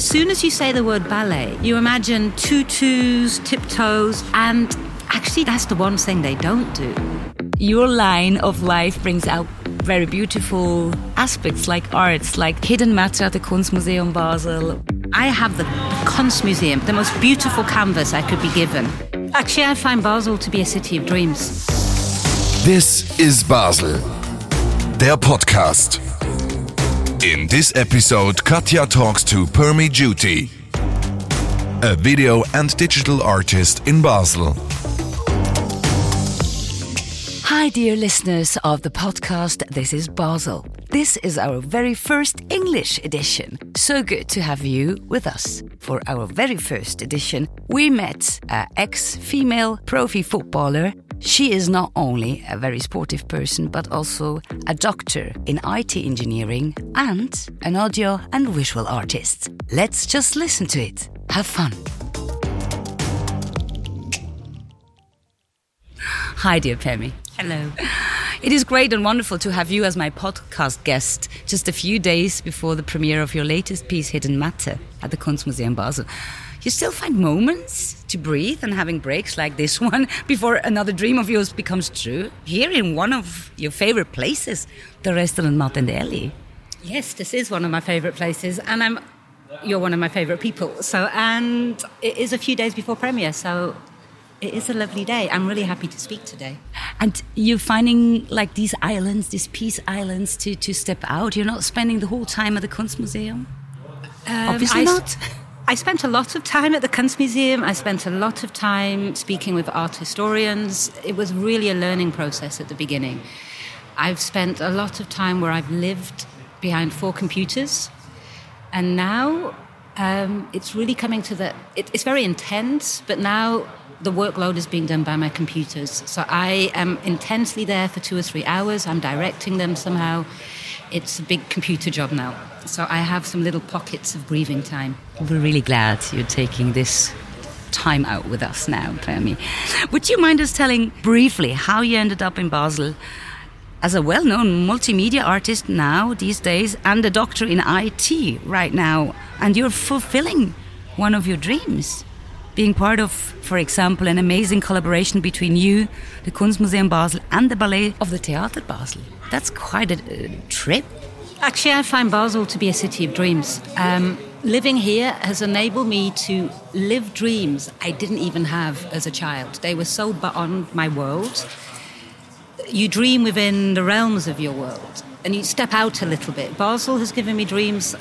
As soon as you say the word ballet, you imagine tutus, tiptoes, and actually, that's the one thing they don't do. Your line of life brings out very beautiful aspects like arts, like hidden matter at the Kunstmuseum Basel. I have the Kunstmuseum, the most beautiful canvas I could be given. Actually, I find Basel to be a city of dreams. This is Basel, der Podcast. In this episode, Katja talks to Permi Jhooti, a video and digital artist in Basel. Hi, dear listeners of the podcast. This is Basel. This is our very first English edition. So good to have you with us. For our very first edition, we met an ex female profi footballer. She is not only a very sportive person, but also a doctor in IT engineering and an audio and visual artist. Let's just listen to it. Have fun. Hi, dear Pemi. Hello. It is great and wonderful to have you as my podcast guest just a few days before the premiere of your latest piece, Hidden Matter, at the Kunstmuseum Basel. You still find moments to breathe and having breaks like this one before another dream of yours becomes true? Here in one of your favorite places, the restaurant Martindelli. Yes, this is one of my favourite places, and I'm. You're one of my favourite people. So, and it is a few days before premiere, so it is a lovely day. I'm really happy to speak today. And you're finding like these islands, these peace islands, to, to step out. You're not spending the whole time at the Kunstmuseum. Um, Obviously I, not. I spent a lot of time at the Kunstmuseum. I spent a lot of time speaking with art historians. It was really a learning process at the beginning. I've spent a lot of time where I've lived behind four computers, and now um, it's really coming to the. It, it's very intense, but now the workload is being done by my computers. So I am intensely there for two or three hours. I'm directing them somehow. It's a big computer job now. So I have some little pockets of breathing time. We're really glad you're taking this time out with us now, Permi. Would you mind us telling briefly how you ended up in Basel as a well known multimedia artist now, these days, and a doctor in IT right now? And you're fulfilling one of your dreams being part of, for example, an amazing collaboration between you, the Kunstmuseum Basel, and the Ballet of the Theater Basel. That's quite a, a trip. Actually, I find Basel to be a city of dreams. Um, living here has enabled me to live dreams I didn't even have as a child. They were so beyond my world. You dream within the realms of your world and you step out a little bit. Basel has given me dreams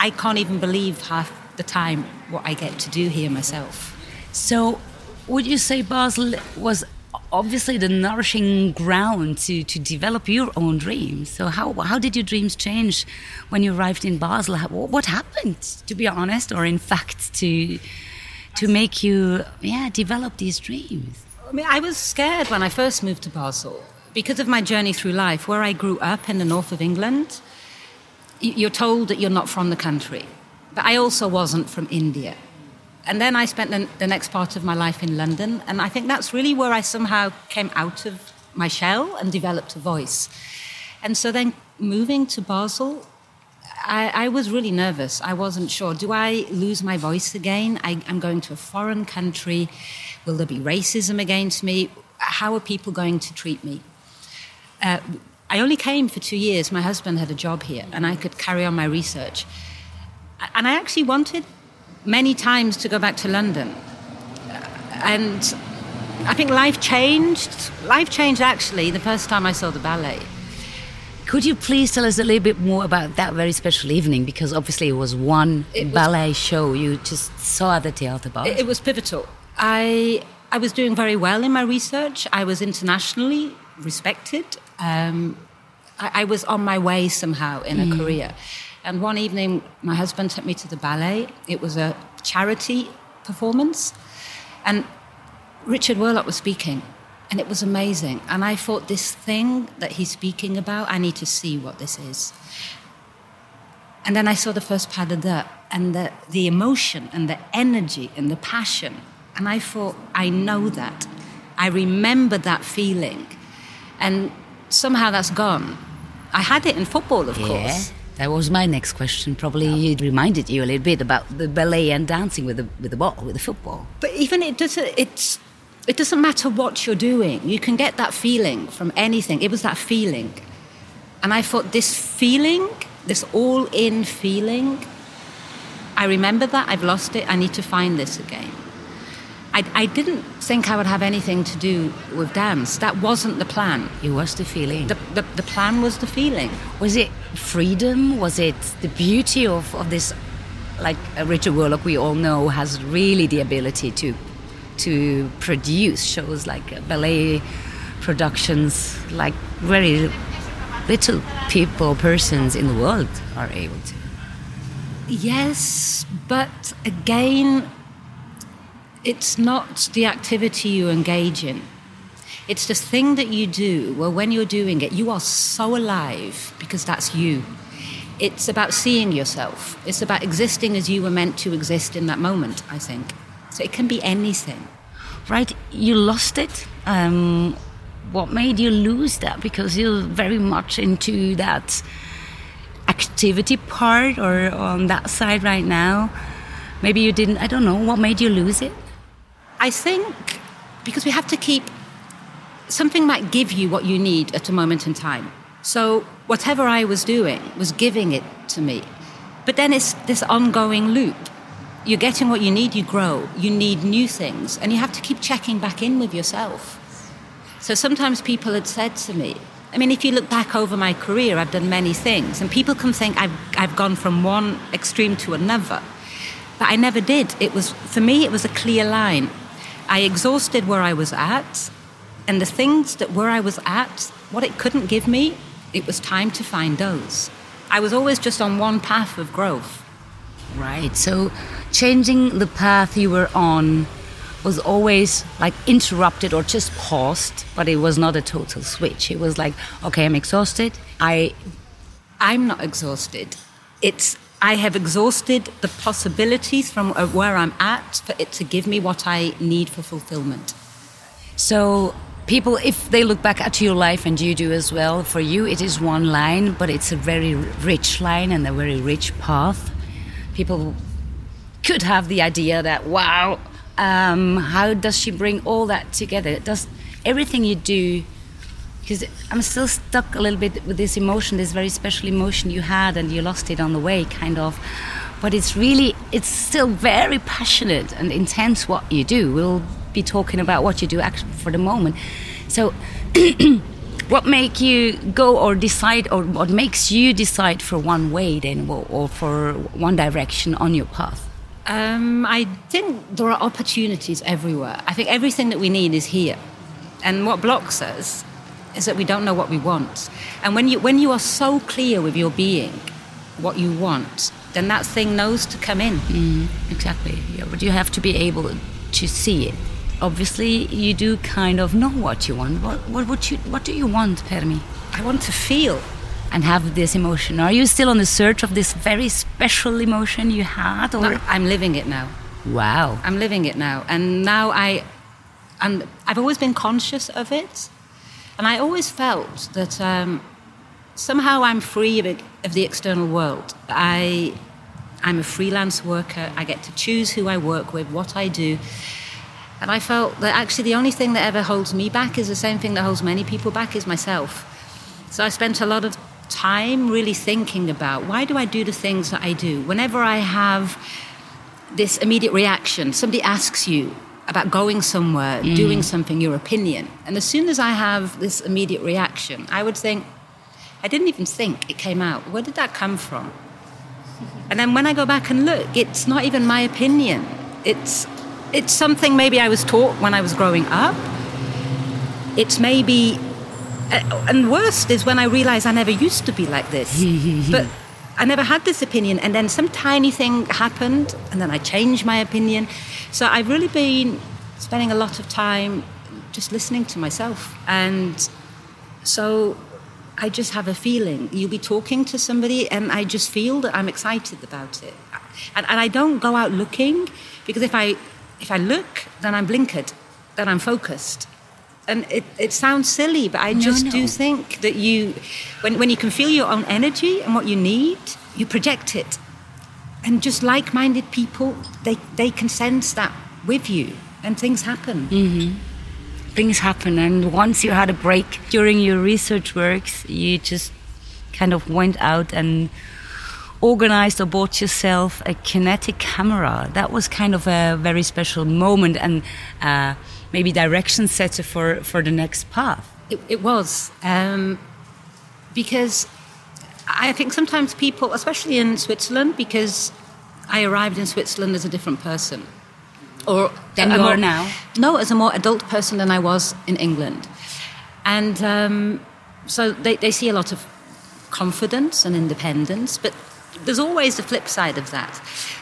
I can't even believe half the time what I get to do here myself. So, would you say Basel was obviously the nourishing ground to, to develop your own dreams? So, how, how did your dreams change when you arrived in Basel? What happened, to be honest, or in fact, to, to make you yeah, develop these dreams? I mean, I was scared when I first moved to Basel because of my journey through life. Where I grew up in the north of England, you're told that you're not from the country. But I also wasn't from India. And then I spent the, the, next part of my life in London, and I think that's really where I somehow came out of my shell and developed a voice. And so then moving to Basel, I, I was really nervous. I wasn't sure. Do I lose my voice again? I, I'm going to a foreign country. Will there be racism against me? How are people going to treat me? Uh, I only came for two years. My husband had a job here, and I could carry on my research. And I actually wanted many times to go back to London. And I think life changed. Life changed actually the first time I saw the ballet. Could you please tell us a little bit more about that very special evening? Because obviously it was one it ballet was, show you just saw at the Theater Bar. It, it was pivotal. I I was doing very well in my research. I was internationally respected. Um, I, I, was on my way somehow in a mm. career. And one evening, my husband took me to the ballet. It was a charity performance. And Richard Wherlock was speaking, and it was amazing. And I thought, this thing that he's speaking about, I need to see what this is. And then I saw the first pas de deux, and the, the emotion and the energy and the passion. And I thought, I know that. I remember that feeling. And somehow that's gone. I had it in football, of yeah. course That was my next question. Probably it reminded you a little bit about the ballet and dancing with the with the ball, with the football. But even it doesn't. It's it doesn't matter what you're doing. You can get that feeling from anything. It was that feeling, and I thought this feeling, this all-in feeling. I remember that. I've lost it. I need to find this again. I, I didn't think I would have anything to do with dance. That wasn't the plan. It was the feeling. The, the, the plan was the feeling. Was it freedom? Was it the beauty of, of this? Like Richard Wherlock, we all know, has really the ability to to produce shows like uh, ballet productions, like very little people, persons in the world are able to. Yes, but again, it's not the activity you engage in. It's the thing that you do where when you're doing it, you are so alive because that's you. It's about seeing yourself. It's about existing as you were meant to exist in that moment, I think. So it can be anything. Right, you lost it. Um, what made you lose that? Because you're very much into that activity part or on that side right now. Maybe you didn't, I don't know, what made you lose it? I think because we have to keep something might give you what you need at a moment in time. So whatever I was doing was giving it to me. But then it's this ongoing loop. You're getting what you need, you grow, you need new things, and you have to keep checking back in with yourself. So sometimes people had said to me, I mean, if you look back over my career, I've done many things, and people can think I've, I've gone from one extreme to another. But I never did. It was, for me, it was a clear line. I exhausted where I was at, and the things that where I was at, what it couldn't give me, it was time to find those. I was always just on one path of growth. Right. So changing the path you were on was always like interrupted or just paused, but it was not a total switch. It was like, okay, I'm exhausted. I I'm not exhausted. It's I have exhausted the possibilities from uh, where I'm at for it to give me what I need for fulfillment. So, people, if they look back at your life, and you do as well, for you it is one line, but it's a very rich line and a very rich path. People could have the idea that, wow, um, how does she bring all that together? Does everything you do because I'm still stuck a little bit with this emotion, this very special emotion you had, and you lost it on the way, kind of. But it's really, it's still very passionate and intense what you do. We'll be talking about what you do actually for the moment. So, what make you go or decide, or what makes you decide for one way then, or for one direction on your path? Um, I think there are opportunities everywhere. I think everything that we need is here. And what blocks us is that we don't know what we want. And when you, when you are so clear with your being, what you want, then that thing knows to come in. Mm, exactly. Yeah, but you have to be able to see it. Obviously, you do kind of know what you want. What, what, what, you, what do you want, Permi? I want to feel. And have this emotion. Are you still on the search of this very special emotion you had? Or? No, I'm living it now. Wow. I'm living it now. And now I, and I've always been conscious of it and I always felt that um, somehow I'm free of, of, the external world. I, I'm a freelance worker. I get to choose who I work with, what I do. And I felt that actually the only thing that ever holds me back is the same thing that holds many people back is myself. So I spent a lot of time really thinking about why do I do the things that I do? Whenever I have this immediate reaction, somebody asks you, about going somewhere, mm. doing something, your opinion. And as soon as I have this immediate reaction, I would think, I didn't even think it came out. Where did that come from? And then when I go back and look, it's not even my opinion. It's, it's something maybe I was taught when I was growing up. It's maybe, uh, and worst is when I realize I never used to be like this. but I never had this opinion, and then some tiny thing happened, and then I changed my opinion. So I've really been spending a lot of time just listening to myself. And so I just have a feeling. You'll be talking to somebody, and I just feel that I'm excited about it. And, and I don't go out looking, because if I, if I look, then I'm blinkered, then I'm focused. And it, it sounds silly, but I just no. do think that you, when, when you can feel your own energy and what you need, you project it. And just like minded people, they, they can sense that with you, and things happen. things happen and once you had a break during your research works you just kind of went out and organized or bought yourself a Kinect camera that was kind of a very special moment and uh, maybe direction setter for, for the next path It, it was. Um, because I think sometimes people, especially in Switzerland, because I arrived in Switzerland as a different person. Or Than you are now? No, as a more adult person than I was in England. And um, so they, they see a lot of confidence and independence, but there's always the flip side of that.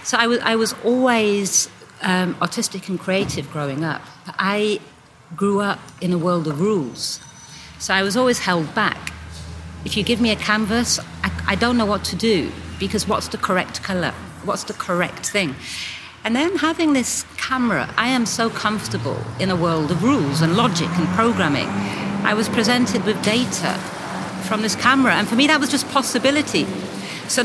So I was, I was always um, artistic and creative growing up. I grew up in a world of rules. So I was always held back. If you give me a canvas, I, I don't know what to do because what's the correct color? What's the correct thing? And then having this camera, I am so comfortable in a world of rules and logic and programming. I was presented with data from this camera, and for me, that was just possibility. So,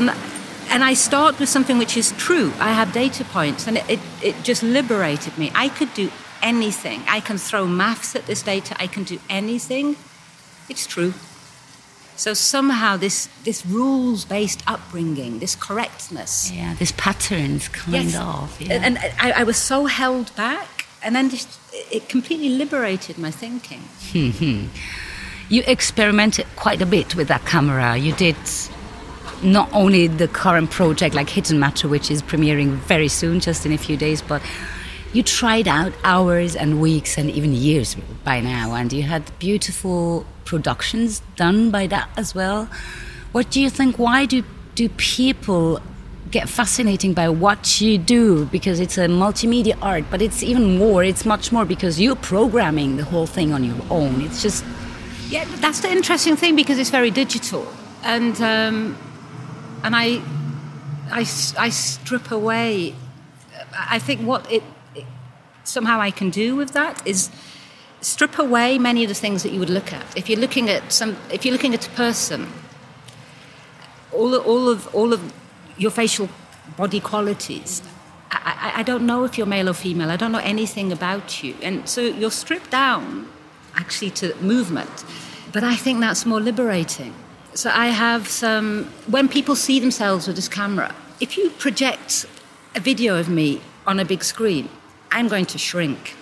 and I start with something which is true. I have data points, and it, it, it just liberated me. I could do anything. I can throw maths at this data, I can do anything. It's true. So somehow this, this rules-based upbringing, this correctness, yeah these patterns kind of yeah. and I, I was so held back, and then just, it completely liberated my thinking. Hmm, hmm. you experimented quite a bit with that camera. You did not only the current project like Hidden Matter, which is premiering very soon, just in a few days, but you tried out hours and weeks and even years by now, and you had beautiful productions done by that as well. What do you think? Why do do people get fascinating by what you do? Because it's a multimedia art, but it's even more. It's much more because you're programming the whole thing on your own. It's just Yeah, that's the interesting thing because it's very digital, and um, and I, I, I strip away. I think what it, it somehow I can do with that is strip away many of the things that you would look at. If you're looking at some, if you're looking at a person, all all of all of your facial body qualities. I, I don't know if you're male or female. I don't know anything about you, and so you're stripped down actually to movement. But I think that's more liberating. So I have some. When people see themselves with this camera, if you project a video of me on a big screen, I'm going to shrink.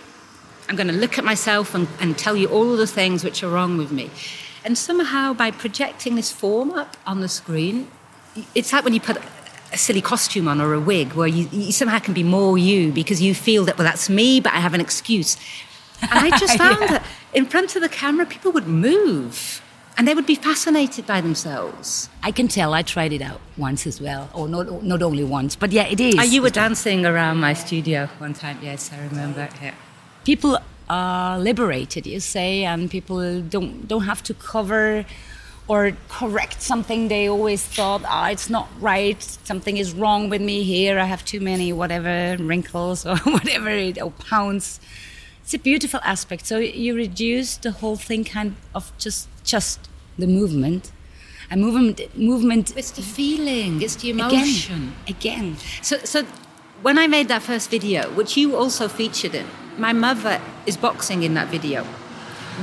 I'm going to look at myself and, and tell you all the things which are wrong with me. And somehow, by projecting this form up on the screen, it's like when you put a silly costume on or a wig, where you, you somehow can be more you because you feel that, well, that's me, but I have an excuse. And I just found Yeah. that in front of the camera, people would move and they would be fascinated by themselves. I can tell. I tried it out once as well, or not not only once, but yeah, it is. Ah, you were dancing around my studio one time, yes, I remember. Yeah. people are liberated, you say, and people don't don't have to cover or correct something they always thought, ah, it's not right. Something is wrong with me here. I have too many whatever wrinkles or whatever it, or pounds. It's a beautiful aspect. So you reduce the whole thing kind of just just the movement, and movement movement It's the feeling, it's the again emotion. again. So, so when I made that first video, which you also featured in, my mother is boxing in that video.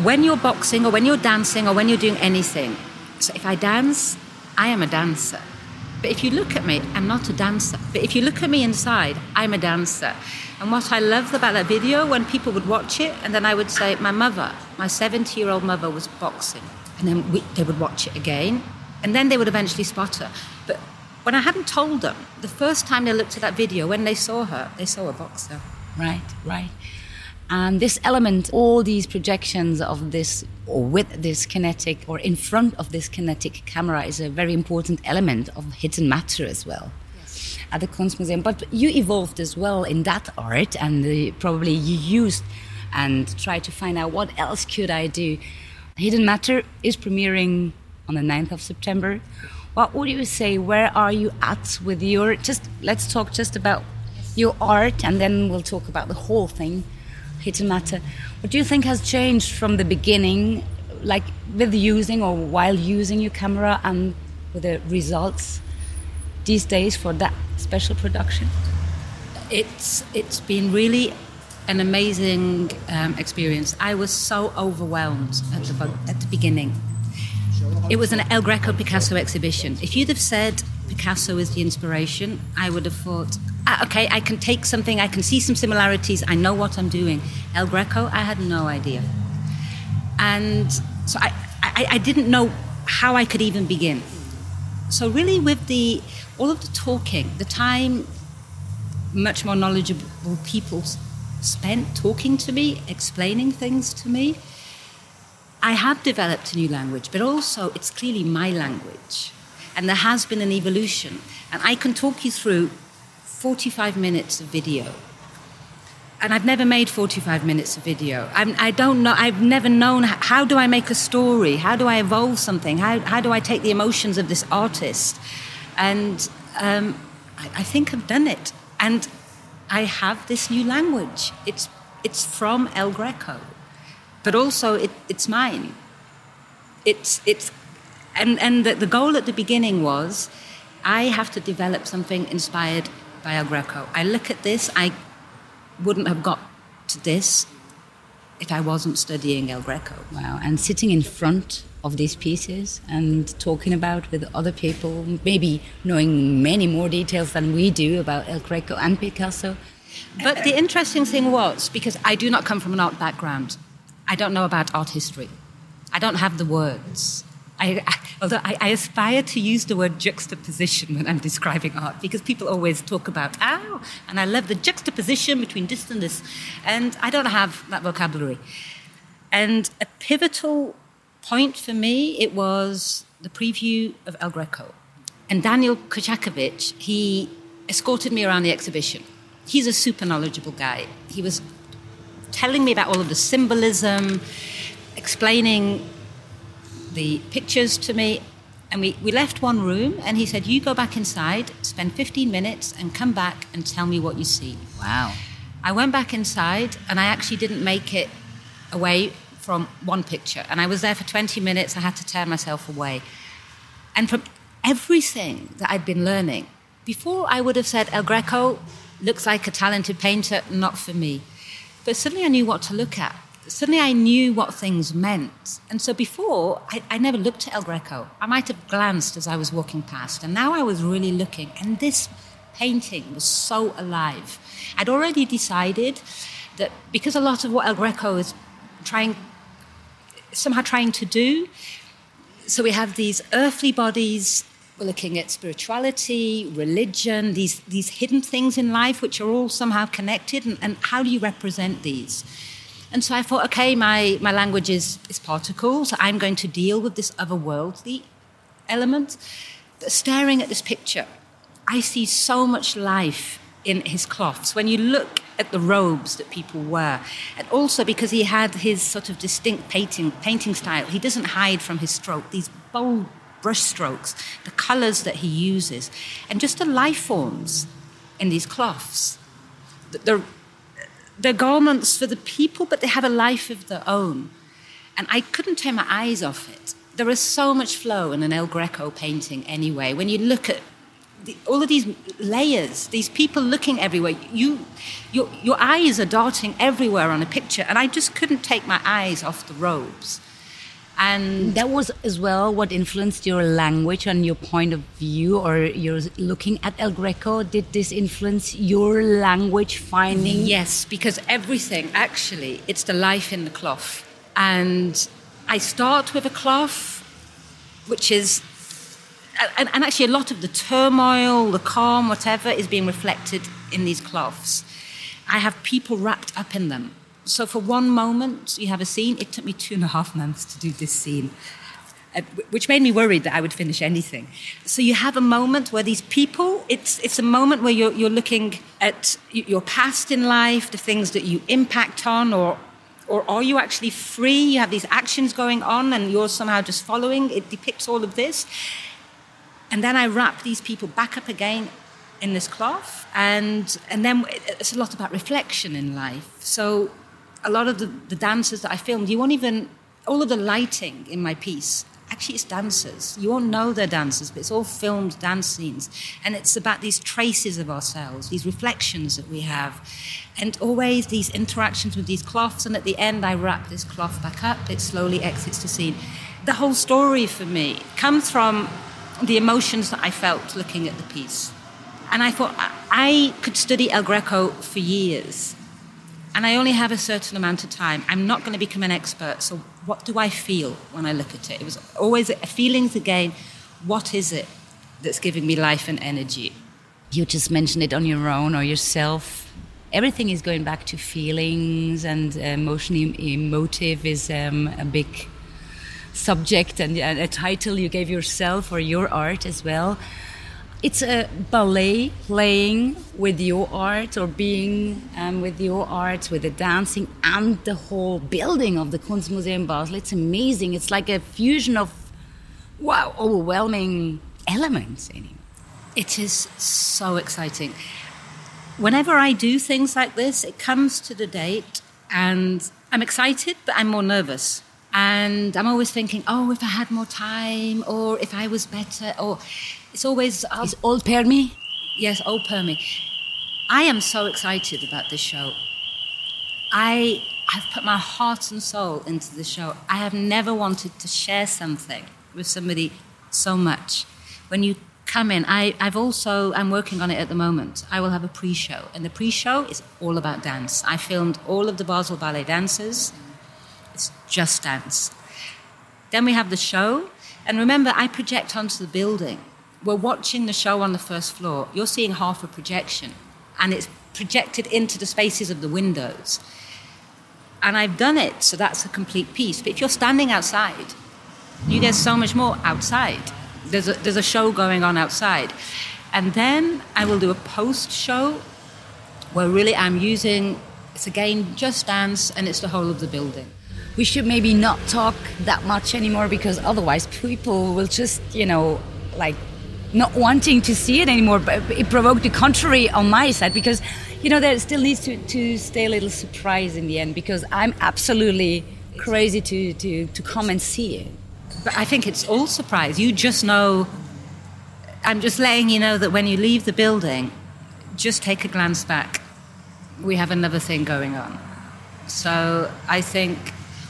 When you're boxing, or when you're dancing, or when you're doing anything, so if I dance, I am a dancer. But if you look at me, I'm not a dancer. But if you look at me inside, I'm a dancer. And what I loved about that video, when people would watch it, and then I would say, my mother, my 70 year old mother was boxing. And then we, they would watch it again, and then they would eventually spot her. But when I hadn't told them, the first time they looked at that video, when they saw her, they saw a boxer. Right, right. And this element, all these projections of this, or with this Kinect, or in front of this Kinect camera, is a very important element of hidden matter as well. At the Kunstmuseum, but you evolved as well in that art, and uh, probably you used and tried to find out what else could I do. Hidden Matter is premiering on the 9th of September. What would you say? Where are you at with your? Just let's talk just about your art, and then we'll talk about the whole thing, Hidden Matter. What do you think has changed from the beginning, like with using or while using your camera and with the results these days for that special production? It's it's been really an amazing um, experience. I was so overwhelmed at the at the beginning. It was an El Greco Picasso exhibition. If you'd have said Picasso is the inspiration, I would have thought, ah, okay, I can take something, I can see some similarities, I know what I'm doing. El Greco, I had no idea. And so I, I, I didn't know how I could even begin. So really with the all of the talking, the time much more knowledgeable people spent talking to me, explaining things to me, I have developed a new language, but also it's clearly my language. And there has been an evolution. And I can talk you through 45 minutes of video. And I've never made 45 minutes of video. I'm, I do not know, I've never known how do I make a story? How do I evolve something? How, how do I take the emotions of this artist? And um, I, I think I've done it. And I have this new language. It's, it's from El Greco, but also it, it's mine. It's, it's, and and the, the goal at the beginning was I have to develop something inspired by El Greco. I look at this, I wouldn't have got to this if I wasn't studying El Greco. Wow, and sitting in front of these pieces and talking about with other people, maybe knowing many more details than we do about El Greco and Picasso. But the interesting thing was, because I do not come from an art background, I don't know about art history. I don't have the words. I, I, although I, I, aspire to use the word juxtaposition when I'm describing art, because people always talk about, oh, and I love the juxtaposition between this and this. And I don't have that vocabulary. And a pivotal point for me, it was the preview of El Greco. And Daniel Kochakovic, he escorted me around the exhibition. He's a super knowledgeable guy. He was telling me about all of the symbolism, explaining the pictures to me. And we, we left one room, and he said, You go back inside, spend 15 minutes, and come back and tell me what you see. Wow. I went back inside, and I actually didn't make it away from one picture. And I was there for 20 minutes. I had to tear myself away. And from everything that I'd been learning, before I would have said El Greco looks like a talented painter, not for me. But suddenly I knew what to look at. Suddenly I knew what things meant. And so before, I, I never looked at El Greco. I might have glanced as I was walking past. And now I was really looking. And this painting was so alive. I'd already decided that because a lot of what El Greco is trying somehow trying to do. So we have these earthly bodies. We're looking at spirituality, religion, these, these hidden things in life which are all somehow connected, and, and how do you represent these? And so I thought, okay, my, my language is, is particle, so I'm going to deal with this otherworldly element. But staring at this picture, I see so much life in his cloths. When you look at the robes that people wear, and also because he had his sort of distinct painting, painting style, he doesn't hide from his stroke, these bold brush strokes, the colors that he uses, and just the life forms in these cloths. They're, they're garments for the people, but they have a life of their own. And I couldn't take my eyes off it. There is so much flow in an El Greco painting anyway. When you look at the, all of these layers, these people looking everywhere. You, your, your eyes are darting everywhere on a picture, and I just couldn't take my eyes off the robes. And that was as well what influenced your language and your point of view, or your looking at El Greco. Did this influence your language finding? Yes, because everything actually, it's the life in the cloth. And I start with a cloth, which is and, and, actually, a lot of the turmoil, the calm, whatever, is being reflected in these cloths. I have people wrapped up in them. So, for one moment, you have a scene. It took me two and a half months to do this scene, uh, which made me worried that I would finish anything. So, you have a moment where these people, it's, it's a moment where you're, you're looking at your past in life, the things that you impact on, or or are you actually free? You have these actions going on and you're somehow just following. It depicts all of this. And then I wrap these people back up again in this cloth. And, and then it's a lot about reflection in life. So a lot of the, the dancers that I filmed, you won't even, all of the lighting in my piece, actually it's dancers. You won't know they're dancers, but it's all filmed dance scenes. And it's about these traces of ourselves, these reflections that we have. And always these interactions with these cloths. And at the end, I wrap this cloth back up, it slowly exits the scene. The whole story for me comes from the emotions that I felt looking at the piece. And I thought I could study El Greco for years. And I only have a certain amount of time. I'm not going to become an expert. So, what do I feel when I look at it? It was always feelings again. What is it that's giving me life and energy? You just mentioned it on your own or yourself. Everything is going back to feelings, and emotion, emotive is um, a big subject and a title you gave yourself or your art as well. It's a ballet playing with your art or being um, with your art, with the dancing and the whole building of the Kunstmuseum Basel. It's amazing. It's like a fusion of, wow, overwhelming elements it. It is so exciting. Whenever I do things like this, it comes to the date and I'm excited, but I'm more nervous and I'm always thinking, oh, if I had more time, or if I was better, or it's always. Is old Permi? Yes, old Permi. I am so excited about this show. I have put my heart and soul into the show. I have never wanted to share something with somebody so much. When you come in, I, I've also, I'm working on it at the moment. I will have a pre show, and the pre show is all about dance. I filmed all of the Basel Ballet dancers it's just dance. Then we have the show. And remember, I project onto the building. We're watching the show on the first floor. You're seeing half a projection, and it's projected into the spaces of the windows. And I've done it, so that's a complete piece. But if you're standing outside, you get so much more outside. There's a, there's a show going on outside. And then I will do a post show where really I'm using, it's again just dance, and it's the whole of the building we should maybe not talk that much anymore because otherwise people will just, you know, like not wanting to see it anymore. But it provoked the contrary on my side because, you know, there still needs to, to stay a little surprise in the end because I'm absolutely crazy to, to, to come and see it. But I think it's all surprise. You just know, I'm just letting you know that when you leave the building, just take a glance back. We have another thing going on. So I think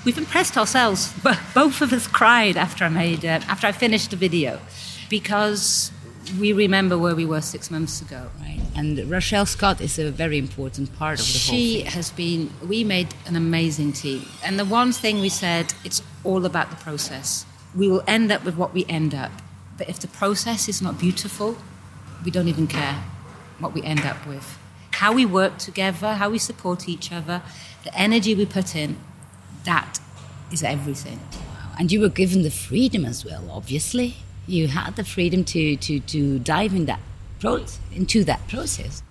we've impressed ourselves. Both of us cried after I made uh, after I finished the video because we remember where we were six months ago. Right. And Rochelle Scott is a very important part of the she whole She has been, we made an amazing team. And the one thing we said, it's all about the process. We will end up with what we end up. But if the process is not beautiful, we don't even care what we end up with. How we work together, how we support each other, the energy we put in, that is everything. And you were given the freedom as well, obviously. You had the freedom to, to, to dive in that pro- into that process.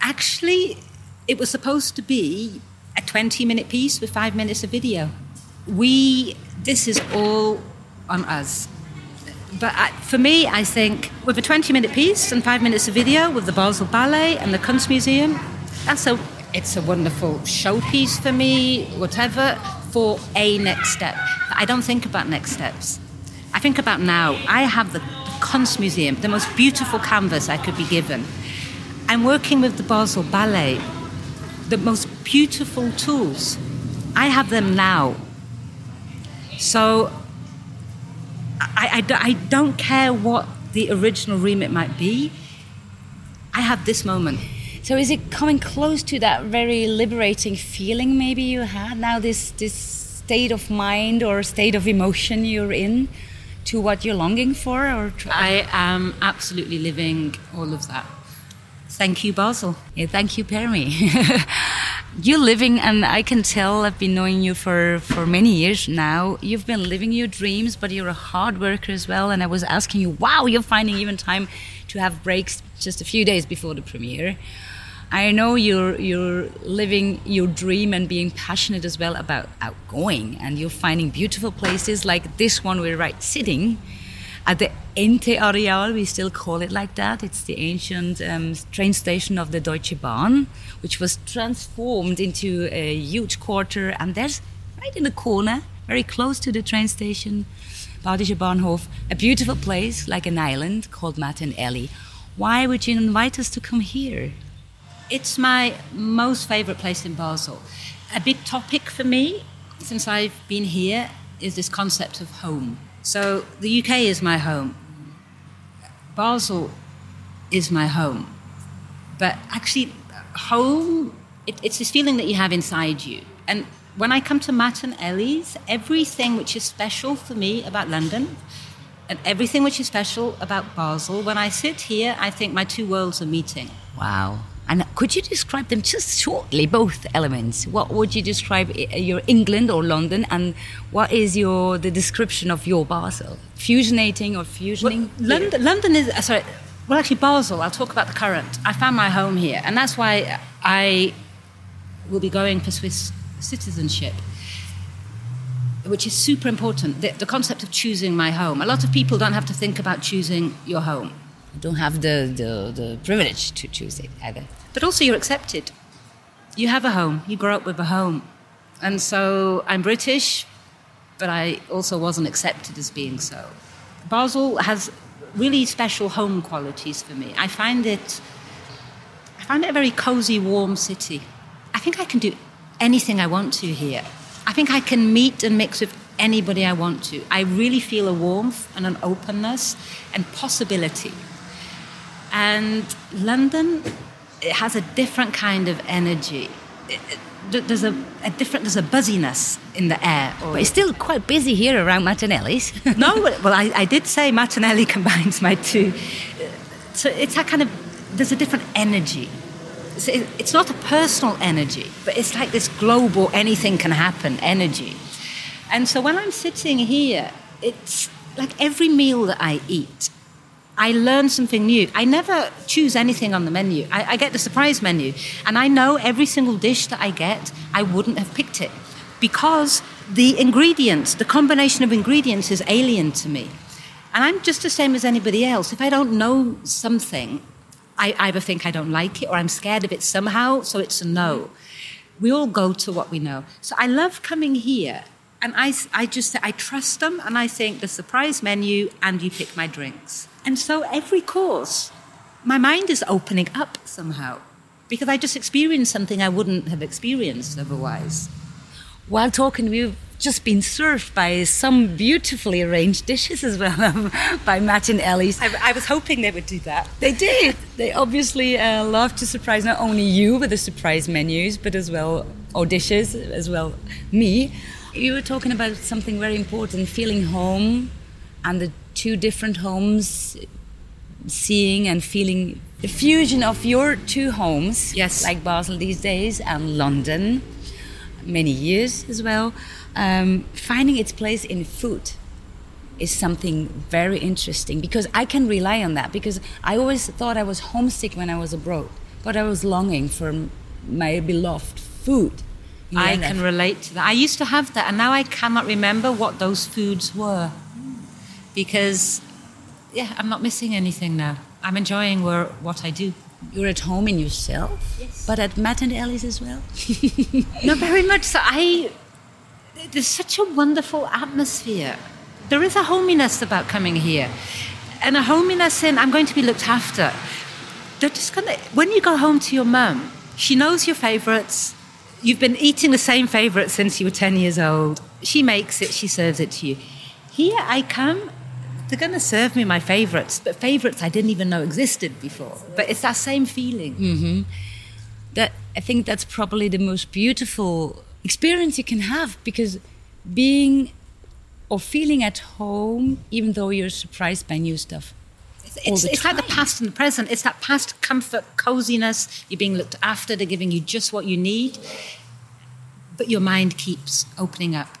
Actually, it was supposed to be a 20 minute piece with five minutes of video. We, this is all on us. But I, for me, I think with a 20 minute piece and five minutes of video with the Basel Ballet and the Kunstmuseum, that's a it's a wonderful showpiece for me, whatever, for a next step. But I don't think about next steps. I think about now. I have the Kunst Museum, the most beautiful canvas I could be given. I'm working with the Basel Ballet, the most beautiful tools. I have them now. So I, I, I don't care what the original remit might be. I have this moment. So is it coming close to that very liberating feeling maybe you had now this this state of mind or state of emotion you're in to what you're longing for or I am absolutely living all of that. Thank you Basel. Yeah, thank you Permi. you're living and I can tell I've been knowing you for for many years now. You've been living your dreams but you're a hard worker as well and I was asking you wow you're finding even time to have breaks just a few days before the premiere. I know you're you're living your dream and being passionate as well about outgoing, and you're finding beautiful places like this one we're right sitting at the Ente Areal, we still call it like that. It's the ancient um, train station of the Deutsche Bahn, which was transformed into a huge quarter. And there's right in the corner, very close to the train station, Badische Bahnhof, a beautiful place like an island called Matten-Ely. Why would you invite us to come here? It's my most favorite place in Basel. A big topic for me since I've been here is this concept of home. So the UK is my home. Basel is my home. But actually, home, it, it's this feeling that you have inside you. And when I come to Matten-Ely's, everything which is special for me about London and everything which is special about Basel, when I sit here, I think my two worlds are meeting. Wow. And could you describe them just shortly, both elements? What would you describe your England or London, and what is your the description of your Basel? Fusionating or fusioning? Well, London, London is uh, sorry. Well, actually, Basel. I'll talk about the current. I found my home here, and that's why I will be going for Swiss citizenship, which is super important. The, the concept of choosing my home. A lot of people don't have to think about choosing your home. Don't have the, the, the privilege to choose it either. But also, you're accepted. You have a home. You grow up with a home. And so I'm British, but I also wasn't accepted as being so. Basel has really special home qualities for me. I find it I find it a very cozy, warm city. I think I can do anything I want to here. I think I can meet and mix with anybody I want to. I really feel a warmth and an openness and possibility. And London it has a different kind of energy. there's a, a, different, there's a buzziness in the air. But it's still quite busy here around Matten-Ely's. no, well, I, I, did say Matten-Ely combines my two. So it's that kind of, there's a different energy. It's, it's not a personal energy, but it's like this global, anything can happen energy. And so when I'm sitting here, it's like every meal that I eat, I learn something new. I never choose anything on the menu. I, I, get the surprise menu, and I know every single dish that I get, I wouldn't have picked it because the ingredients, the combination of ingredients, is alien to me. And I'm just the same as anybody else. If I don't know something, I either think I don't like it or I'm scared of it somehow, so it's a no. We all go to what we know. So I love coming here and I, I just I trust them and I think the surprise menu and you pick my drinks. And so every course, my mind is opening up somehow because I just experienced something I wouldn't have experienced otherwise. While talking, we've just been served by some beautifully arranged dishes as well by Matten-Ely's. I, I, was hoping they would do that. They did. They obviously uh, love to surprise not only you with the surprise menus, but as well, or dishes, as well me. You were talking about something very important, feeling home and the two different homes, seeing and feeling the fusion of your two homes, yes, like Basel these days and London, many years as well, um, finding its place in food is something very interesting because I can rely on that because I always thought I was homesick when I was abroad, but I was longing for my beloved food. I can relate to that. I used to have that, and now I cannot remember what those foods were because, yeah, I'm not missing anything now. I'm enjoying where, what I do. You're at home in yourself, yes. but at Matt and Ellie's as well. no, very much so. I there's such a wonderful atmosphere. There is a hominess about coming here, and a hominess in I'm going to be looked after. They're just gonna when you go home to your mum, she knows your favourites. You've been eating the same favourite since you were 10 years old. She makes it, she serves it to you. Here I come they're going to serve me my favorites, but favorites I didn't even know existed before. But it's that same feeling. Mm-hmm. That I think that's probably the most beautiful experience you can have because being or feeling at home, even though you're surprised by new stuff. It's, it's like the past and the present. It's that past comfort, coziness. You're being looked after. They're giving you just what you need. But your mind keeps opening up.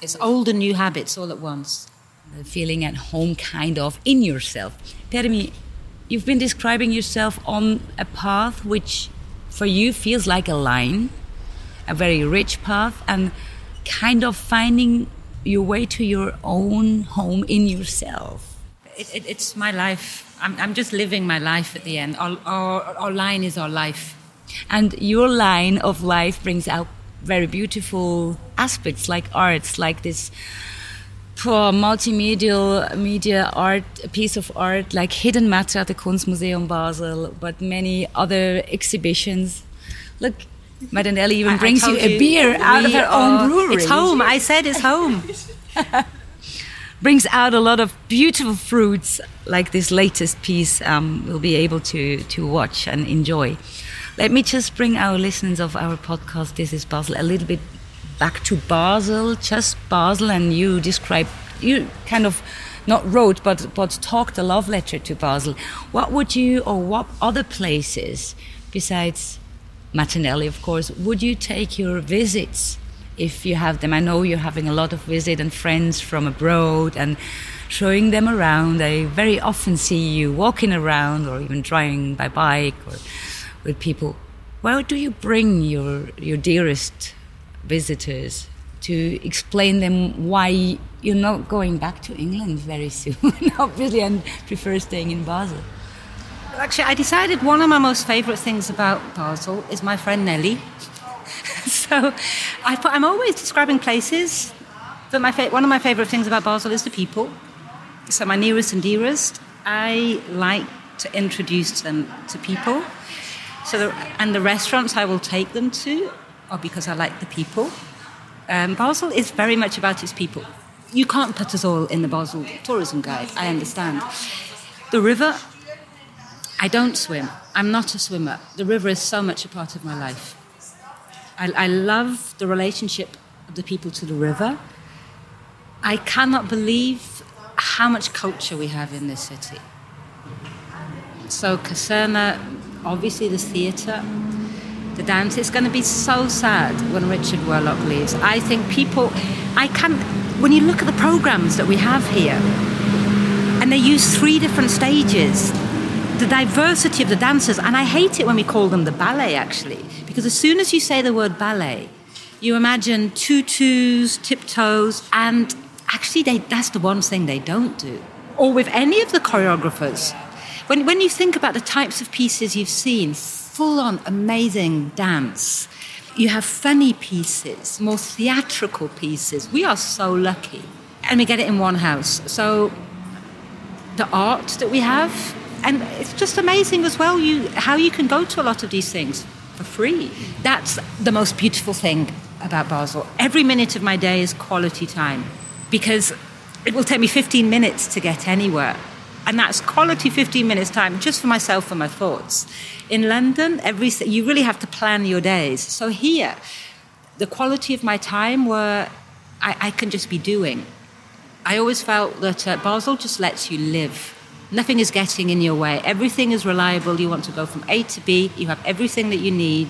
It's old and new habits all at once feeling at home kind of in yourself. Permi, you've been describing yourself on a path which for you feels like a line, a very rich path, and kind of finding your way to your own home in yourself. it, it, it's my life. I'm, I'm just living my life at the end. Our, our, our line is our life. And your line of life brings out very beautiful aspects like arts, like this poor multimedia media art, a piece of art like Hidden Matter at the Kunstmuseum Basel, but many other exhibitions. Look, Madame Ellie even brings you a beer out of her own brewery. It's home. I said it's home. brings out a lot of beautiful fruits like this latest piece um, we'll be able to, to watch and enjoy. Let me just bring our listeners of our podcast, This is Basel, a little bit back to Basel, just Basel, and you described, you kind of not wrote, but, but talked a love letter to Basel. What would you, or what other places besides Martinelli, of course, would you take your visits if you have them. I know you're having a lot of visit and friends from abroad and showing them around. I very often see you walking around or even driving by bike or with people. Where do you bring your your dearest visitors to explain them why you're not going back to England very soon, obviously, and prefer staying in Basel? Actually, I decided one of my most favourite things about Basel is my friend Nelly. so I, am always describing places. But my one of my favourite things about Basel is the people. So my nearest and dearest, I like to introduce them to people. So the, and the restaurants I will take them to are because I like the people. Um, Basel is very much about its people. You can't put us all in the Basel tourism guide. I understand. The river, I don't swim. I'm not a swimmer. The river is so much a part of my life. I, I love the relationship of the people to the river. I cannot believe how much culture we have in this city. So, Kaserne, obviously, the theatre, the dance. It's going to be so sad when Richard Wherlock leaves. I think people, I can't, when you look at the programs that we have here, and they use three different stages, the diversity of the dancers, and I hate it when we call them the ballet actually, because as soon as you say the word ballet, you imagine tutus, tiptoes, and actually they, that's the one thing they don't do. Or with any of the choreographers. When, when you think about the types of pieces you've seen, full on amazing dance, you have funny pieces, more theatrical pieces. We are so lucky. And we get it in one house. So the art that we have, and it's just amazing as well you, how you can go to a lot of these things for free. That's the most beautiful thing about Basel. Every minute of my day is quality time because it will take me 15 minutes to get anywhere. And that's quality 15 minutes time just for myself and my thoughts. In London, every you really have to plan your days. So here, the quality of my time where I, I can just be doing. I always felt that uh, Basel just lets you live Nothing is getting in your way. Everything is reliable. You want to go from A to B. You have everything that you need.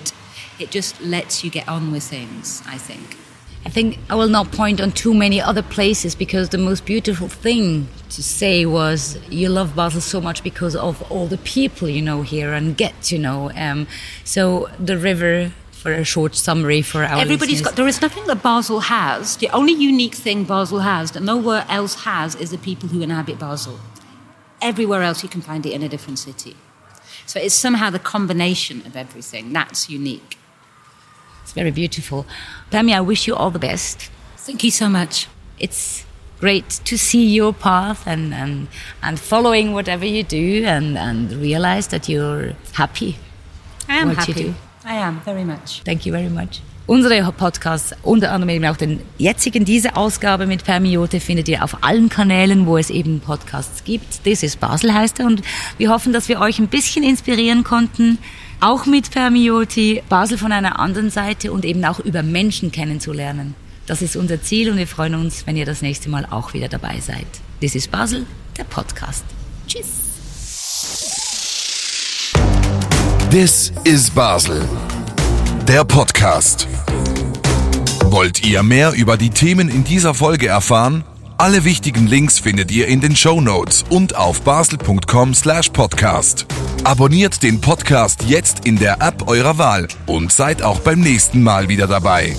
It just lets you get on with things, I think. I think I will not point on too many other places because the most beautiful thing to say was you love Basel so much because of all the people you know here and get to know. Um, so the river, for a short summary for our everybody's listeners. got there is nothing that basel has the only unique thing basel has that nowhere else has is the people who inhabit basel everywhere else you can find it in a different city. So it's somehow the combination of everything that's unique. It's very beautiful. Pammy, I wish you all the best. Thank you so much. It's great to see your path and, and, and following whatever you do and, and realize that you're happy. I am happy. I am, very much. Thank you very much. Unsere Podcasts, unter anderem eben auch den jetzigen, diese Ausgabe mit Permiote, findet ihr auf allen Kanälen, wo es eben Podcasts gibt. This is Basel heißt er und wir hoffen, dass wir euch ein bisschen inspirieren konnten, auch mit Permioti, Basel von einer anderen Seite und eben auch über Menschen kennenzulernen. Das ist unser Ziel und wir freuen uns, wenn ihr das nächste Mal auch wieder dabei seid. This is Basel, der Podcast. Tschüss. This is Basel der Podcast. Wollt ihr mehr über die Themen in dieser Folge erfahren? Alle wichtigen Links findet ihr in den Show Notes und auf basel.com/podcast. Abonniert den Podcast jetzt in der App eurer Wahl und seid auch beim nächsten Mal wieder dabei.